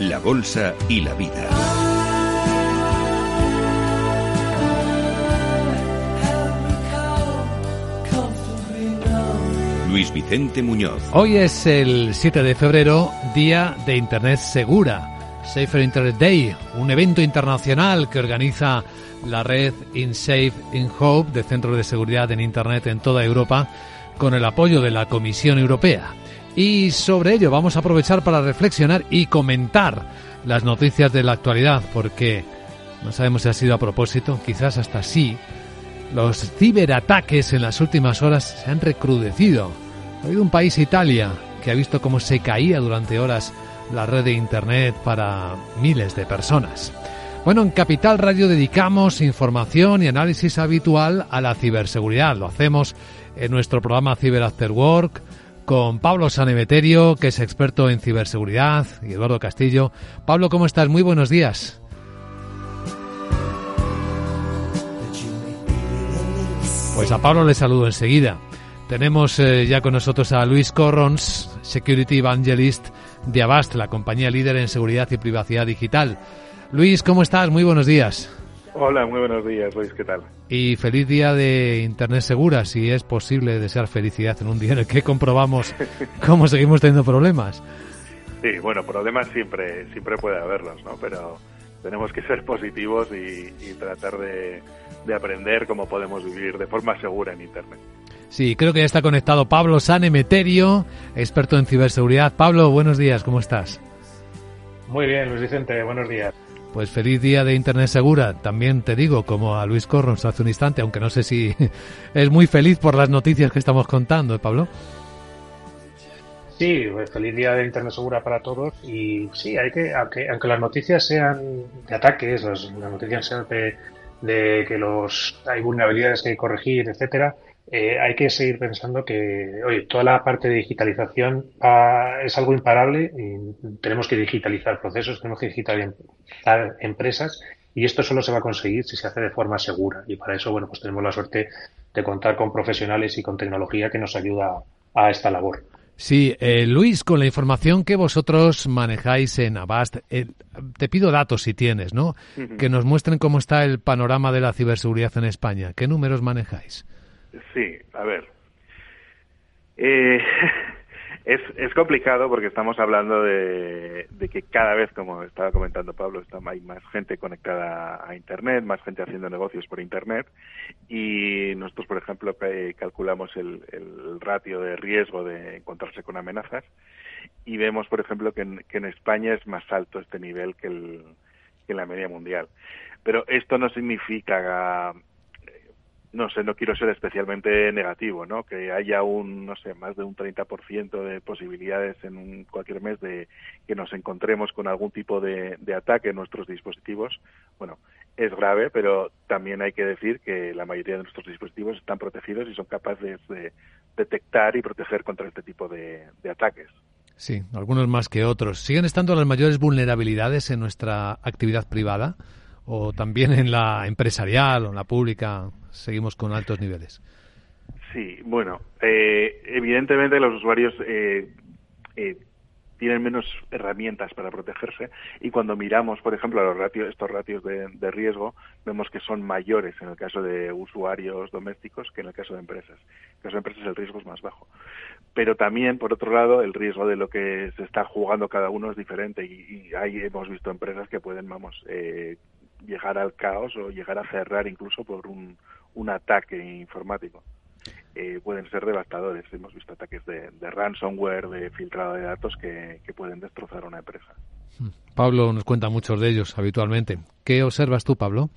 la Bolsa y la Vida. Luis Vicente Muñoz. Hoy es el 7 de febrero, Día de Internet Segura. Safer Internet Day, un evento internacional que organiza la red InSafe in Hope de centros de seguridad en Internet en toda Europa con el apoyo de la Comisión Europea. Y sobre ello vamos a aprovechar para reflexionar y comentar las noticias de la actualidad porque no sabemos si ha sido a propósito, quizás hasta sí, los ciberataques en las últimas horas se han recrudecido. Ha habido un país, Italia, que ha visto cómo se caía durante horas la red de Internet para miles de personas. Bueno, en Capital Radio dedicamos información y análisis habitual a la ciberseguridad. Lo hacemos en nuestro programa Cyber After Work con Pablo Sanemeterio, que es experto en ciberseguridad, y Eduardo Castillo. Pablo, ¿cómo estás? Muy buenos días. Pues a Pablo le saludo enseguida. Tenemos eh, ya con nosotros a Luis Corrons, Security Evangelist de Avast, la compañía líder en seguridad y privacidad digital. Luis, ¿cómo estás? Muy buenos días. Hola, muy buenos días, Luis, ¿qué tal? Y feliz día de Internet segura, si es posible desear felicidad en un día en el que comprobamos cómo seguimos teniendo problemas. Sí, bueno, problemas siempre, siempre puede haberlos, ¿no? Pero tenemos que ser positivos y, y tratar de, de aprender cómo podemos vivir de forma segura en Internet. Sí, creo que ya está conectado Pablo Sanemeterio, experto en ciberseguridad. Pablo, buenos días, ¿cómo estás? Muy bien, Luis Vicente, buenos días. Pues feliz día de Internet segura. También te digo, como a Luis Corrons hace un instante, aunque no sé si es muy feliz por las noticias que estamos contando, ¿eh, Pablo? Sí, pues feliz día de Internet segura para todos y sí, hay que, aunque, aunque las noticias sean de ataques, las, noticias sean de, de que los hay vulnerabilidades que hay que corregir, etcétera, eh, hay que seguir pensando que, oye, toda la parte de digitalización ah, es algo imparable y tenemos que digitalizar procesos, tenemos que digitalizar empresas y esto solo se va a conseguir si se hace de forma segura y para eso, bueno, pues tenemos la suerte de contar con profesionales y con tecnología que nos ayuda a esta labor. Sí, eh, Luis, con la información que vosotros manejáis en Avast, eh, te pido datos si tienes, ¿no? Uh -huh. Que nos muestren cómo está el panorama de la ciberseguridad en España. ¿Qué números manejáis? Sí, a ver. Eh, es, es complicado porque estamos hablando de, que cada vez, como estaba comentando Pablo, está, hay más gente conectada a Internet, más gente haciendo negocios por Internet y nosotros, por ejemplo, calculamos el, el ratio de riesgo de encontrarse con amenazas y vemos, por ejemplo, que en, que en España es más alto este nivel que, el, que la media mundial. Pero esto no significa no sé, no quiero ser especialmente negativo, ¿no? Que haya un, no sé, más de un 30% de posibilidades en un, cualquier mes de que nos encontremos con algún tipo de, ataque en nuestros dispositivos. Bueno, es grave, pero también hay que decir que la mayoría de nuestros dispositivos están protegidos y son capaces de detectar y proteger contra este tipo de, de ataques. Sí, algunos más que otros. ¿Siguen estando las mayores vulnerabilidades en nuestra actividad privada? ¿O también en la empresarial o en la pública seguimos con altos niveles? Sí, bueno, eh, evidentemente los usuarios eh, eh, tienen menos herramientas para protegerse y cuando miramos, por ejemplo, a los estos ratios de, de, riesgo, vemos que son mayores en el caso de usuarios domésticos que en el caso de empresas. En el caso de empresas el riesgo es más bajo. Pero también, por otro lado, el riesgo de lo que se está jugando cada uno es diferente y, y ahí hemos visto empresas que pueden, vamos, eh, llegar al caos o llegar a cerrar incluso por un, un ataque informático. Eh, pueden ser devastadores. Hemos visto ataques de, de ransomware, de filtrado de datos que, que, pueden destrozar una empresa. Pablo nos cuenta muchos de ellos habitualmente. ¿Qué observas tú, Pablo?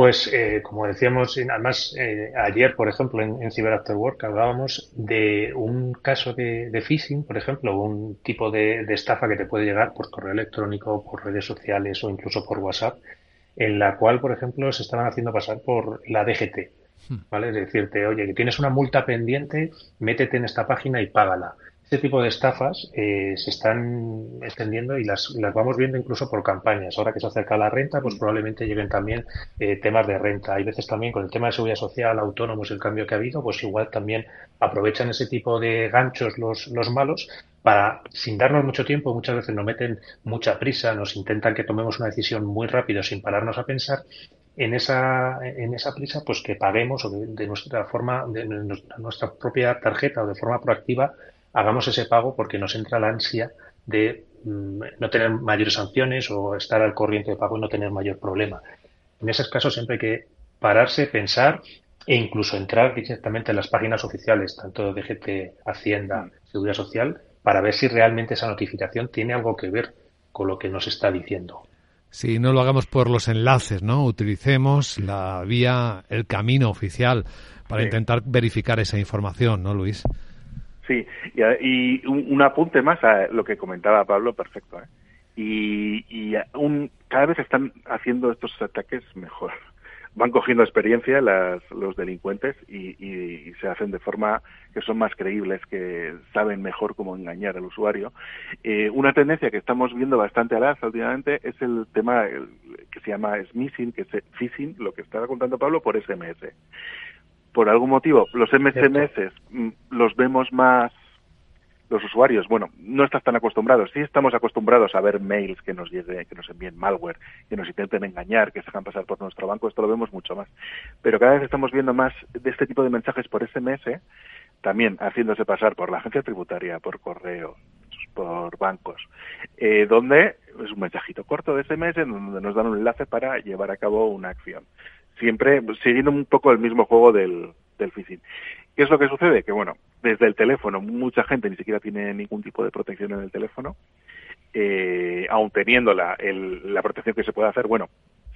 Pues, eh, como decíamos, además, eh, ayer, por ejemplo, en, en, Cyber After Work hablábamos de un caso de, de phishing, por ejemplo, un tipo de, de, estafa que te puede llegar por correo electrónico, por redes sociales o incluso por WhatsApp, en la cual, por ejemplo, se estaban haciendo pasar por la DGT. ¿Vale? Es decirte, oye, que tienes una multa pendiente, métete en esta página y págala. Este tipo de estafas eh, se están extendiendo y las, las, vamos viendo incluso por campañas. Ahora que se acerca la renta, pues probablemente lleguen también eh, temas de renta. Hay veces también con el tema de seguridad social, autónomos, el cambio que ha habido, pues igual también aprovechan ese tipo de ganchos los, los malos para, sin darnos mucho tiempo, muchas veces nos meten mucha prisa, nos intentan que tomemos una decisión muy rápido sin pararnos a pensar en esa, en esa prisa, pues que paguemos o de, de nuestra forma, de nuestra propia tarjeta o de forma proactiva, hagamos ese pago porque nos entra la ansia de mm, no tener mayores sanciones o estar al corriente de pago y no tener mayor problema. En esos casos siempre hay que pararse, pensar e incluso entrar directamente en las páginas oficiales, tanto de DGT, Hacienda, Seguridad Social, para ver si realmente esa notificación tiene algo que ver con lo que nos está diciendo. Si no lo hagamos por los enlaces, ¿no? Utilicemos la vía, el camino oficial para sí. intentar verificar esa información, ¿no, Luis? Sí, y, y un, un, apunte más a lo que comentaba Pablo, perfecto. ¿eh? Y, un, cada vez están haciendo estos ataques mejor. Van cogiendo experiencia las, los delincuentes y, se hacen de forma que son más creíbles, que saben mejor cómo engañar al usuario. Eh, una tendencia que estamos viendo bastante a alza últimamente es el tema que se llama smishing, que es phishing, lo que estaba contando Pablo, por SMS por algún motivo los SMS los vemos más los usuarios, bueno, no estás tan acostumbrados. Sí estamos acostumbrados a ver mails que nos llegue, que nos envíen malware, que nos intenten engañar, que se hagan pasar por nuestro banco, esto lo vemos mucho más. Pero cada vez estamos viendo más de este tipo de mensajes por SMS, también haciéndose pasar por la agencia tributaria, por correo, por bancos, eh, donde es un mensajito corto de SMS donde nos dan un enlace para llevar a cabo una acción siempre siguiendo un poco el mismo juego del, del phishing. ¿Qué es lo que sucede? Que bueno, desde el teléfono mucha gente ni siquiera tiene ningún tipo de protección en el teléfono, eh, aun teniendo la, el, la protección que se puede hacer, bueno,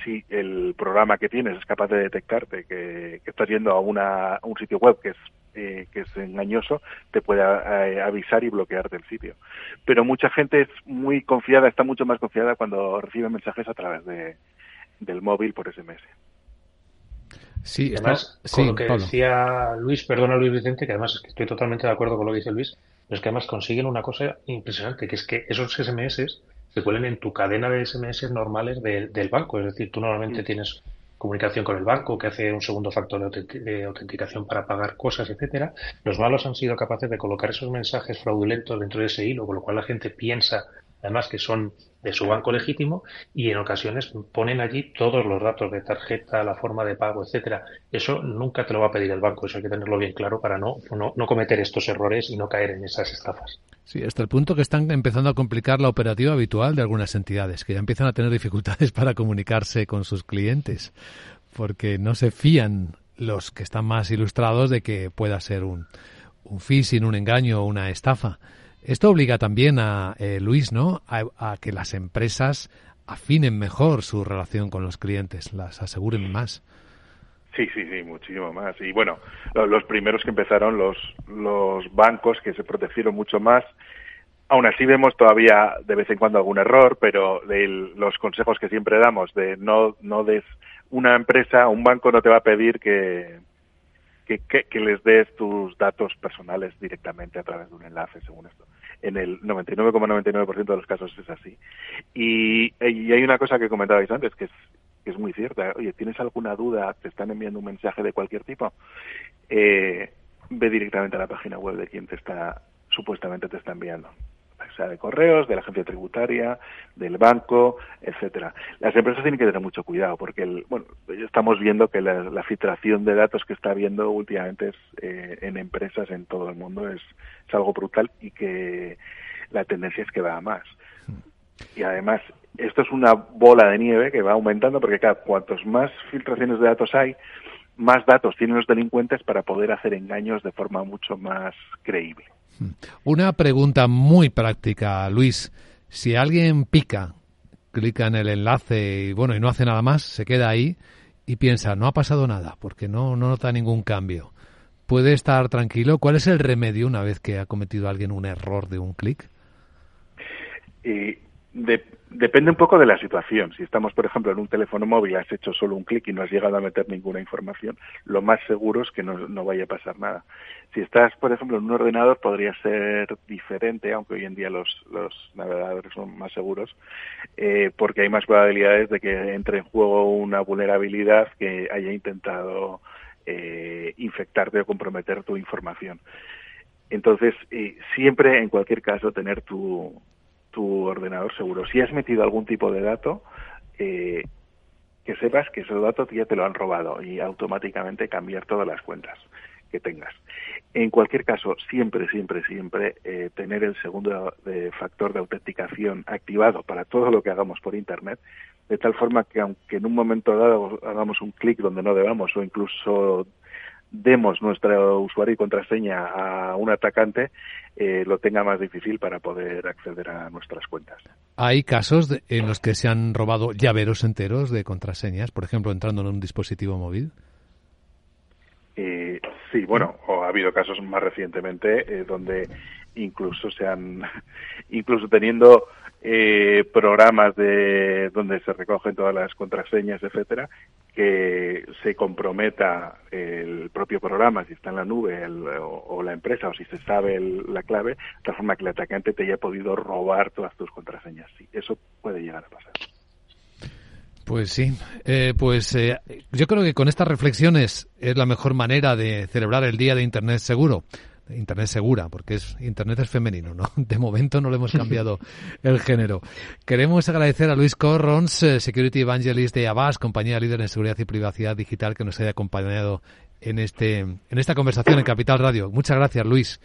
si el programa que tienes es capaz de detectarte que, que estás yendo a, una, un sitio web que es eh, que es engañoso, te puede eh, avisar y bloquearte el sitio. Pero mucha gente es muy confiada, está mucho más confiada cuando recibe mensajes a través de, del móvil por SMS. Sí, además, está... con lo que Pablo. decía Luis, perdona Luis Vicente, que además es que estoy totalmente de acuerdo con lo que dice Luis, pero es que además consiguen una cosa impresionante, que es que esos SMS se cuelen en tu cadena de SMS normales de, del banco. Es decir, tú normalmente sí. tienes comunicación con el banco que hace un segundo factor de autenticación para pagar cosas, etcétera. Los malos han sido capaces de colocar esos mensajes fraudulentos dentro de ese hilo, con lo cual la gente piensa además que son de su banco legítimo y en ocasiones ponen allí todos los datos de tarjeta, la forma de pago, etcétera. Eso nunca te lo va a pedir el banco, eso hay que tenerlo bien claro para no, no, no cometer estos errores y no caer en esas estafas. Sí, hasta el punto que están empezando a complicar la operativa habitual de algunas entidades, que ya empiezan a tener dificultades para comunicarse con sus clientes, porque no se fían los que están más ilustrados de que pueda ser un, un phishing, un engaño o una estafa. Esto obliga también a eh, Luis, ¿no? A, que las empresas afinen mejor su relación con los clientes, las aseguren más. Sí, sí, sí, muchísimo más. Y bueno, lo- los primeros que empezaron, los, los bancos que se protegieron mucho más. Aún así vemos todavía de vez en cuando algún error, pero de los consejos que siempre damos de no, no des una empresa, un banco no te va a pedir que- que les des tus datos personales directamente a través de un enlace, según esto. En el 99,99% de los casos es así. Y, y hay una cosa que comentabais antes, que es, que es muy cierta. Oye, ¿tienes alguna duda? ¿Te están enviando un mensaje de cualquier tipo? Eh, ve directamente a la página web de quien te está, supuestamente te está enviando. Sea, de correos, de la agencia tributaria, del banco, etcétera. Las empresas tienen que tener mucho cuidado porque, bueno, estamos viendo que la, filtración de datos que está habiendo últimamente eh, en empresas en todo el mundo es, es algo brutal y que la tendencia es que va a más. Y además, esto es una bola de nieve que va aumentando porque, claro, cuantos más filtraciones de datos hay, más datos tienen los delincuentes para poder hacer engaños de forma mucho más creíble. Una pregunta muy práctica, Luis. Si alguien pica, clica en el enlace y bueno, y no hace nada más, se queda ahí y piensa, no ha pasado nada, porque no, no nota ningún cambio. ¿Puede estar tranquilo? ¿Cuál es el remedio una vez que ha cometido alguien un error de un clic? Y de- depende un poco de la situación. Si estamos, por ejemplo, en un teléfono móvil, has hecho solo un clic y no has llegado a meter ninguna información, lo más seguro es que no, vaya a pasar nada. Si estás, por ejemplo, en un ordenador, podría ser diferente, aunque hoy en día los, los navegadores son más seguros, eh, porque hay más probabilidades de que entre en juego una vulnerabilidad que haya intentado eh, infectarte o comprometer tu información. Entonces, eh, siempre, en cualquier caso, tener tu, tu ordenador seguro. Si has metido algún tipo de dato, eh, que sepas que esos datos ya te lo han robado y automáticamente cambiar todas las cuentas que tengas. En cualquier caso, siempre, siempre, siempre eh, tener el segundo de factor de autenticación activado para todo lo que hagamos por Internet, de tal forma que aunque en un momento dado hagamos un clic donde no debamos o incluso demos nuestro usuario y contraseña a un atacante, eh, lo tenga más difícil para poder acceder a nuestras cuentas. Hay casos de- en los que se han robado llaveros enteros de contraseñas, por ejemplo, entrando en un dispositivo móvil. Eh, sí, bueno, o ha habido casos más recientemente eh, donde incluso se han, incluso teniendo eh, programas de donde se recogen todas las contraseñas, etcétera, que se comprometa el propio programa, si está en la nube o la empresa, o si se sabe el- la clave, de tal forma que el atacante te haya podido robar todas tus contraseñas. Sí, eso puede llegar a pasar. Pues sí, Eh, pues eh, yo creo que con estas reflexiones es la mejor manera de celebrar el Día de Internet Seguro. Internet segura, porque es Internet es femenino, ¿no? De momento no le hemos cambiado el género. Queremos agradecer a Luis Corrons, eh, Security Evangelist de Avast, compañía líder en seguridad y privacidad digital, que nos haya acompañado en este en esta conversación en Capital Radio. Muchas gracias, Luis.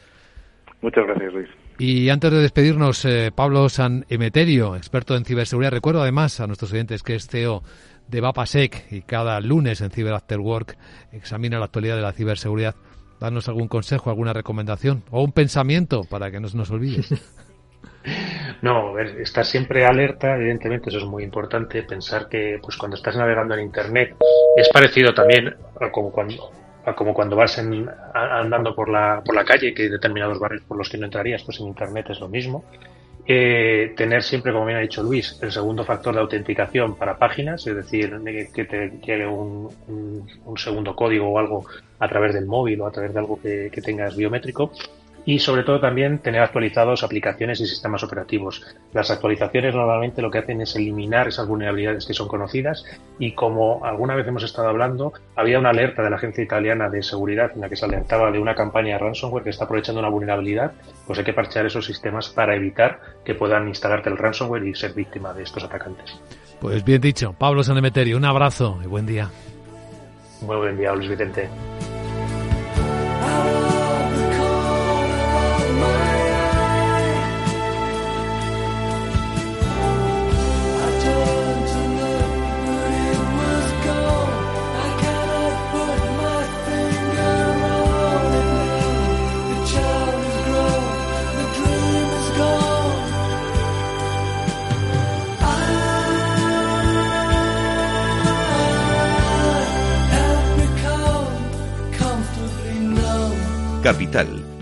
Muchas gracias, Luis. Y antes de despedirnos, eh, Pablo San Emeterio, experto en ciberseguridad. Recuerdo además a nuestros oyentes que es CEO de Vapasec y cada lunes en Cyber After Work examina la actualidad de la ciberseguridad. Danos algún consejo, alguna recomendación o un pensamiento para que no se nos olvide. No, ver, estar siempre alerta, evidentemente, eso es muy importante. Pensar que, pues, cuando estás navegando en Internet, es parecido también a como cuando, como cuando vas en- andando por la, por la calle, que hay determinados barrios por los que no entrarías, pues en Internet es lo mismo. Eh, tener siempre, como bien ha dicho Luis, el segundo factor de autenticación para páginas, es decir, de que te llegue un, un- un segundo código o algo a través del móvil o a través de algo que tengas biométrico. Y sobre todo también tener actualizados aplicaciones y sistemas operativos. Las actualizaciones normalmente lo que hacen es eliminar esas vulnerabilidades que son conocidas y como alguna vez hemos estado hablando, había una alerta de la agencia italiana de seguridad en la que se alertaba de una campaña de ransomware que está aprovechando una vulnerabilidad, pues hay que parchear esos sistemas para evitar que puedan instalarte el ransomware y ser víctima de estos atacantes. Pues bien dicho, Pablo San Emeterio, un abrazo y buen día. Muy buen día, Luis Vicente.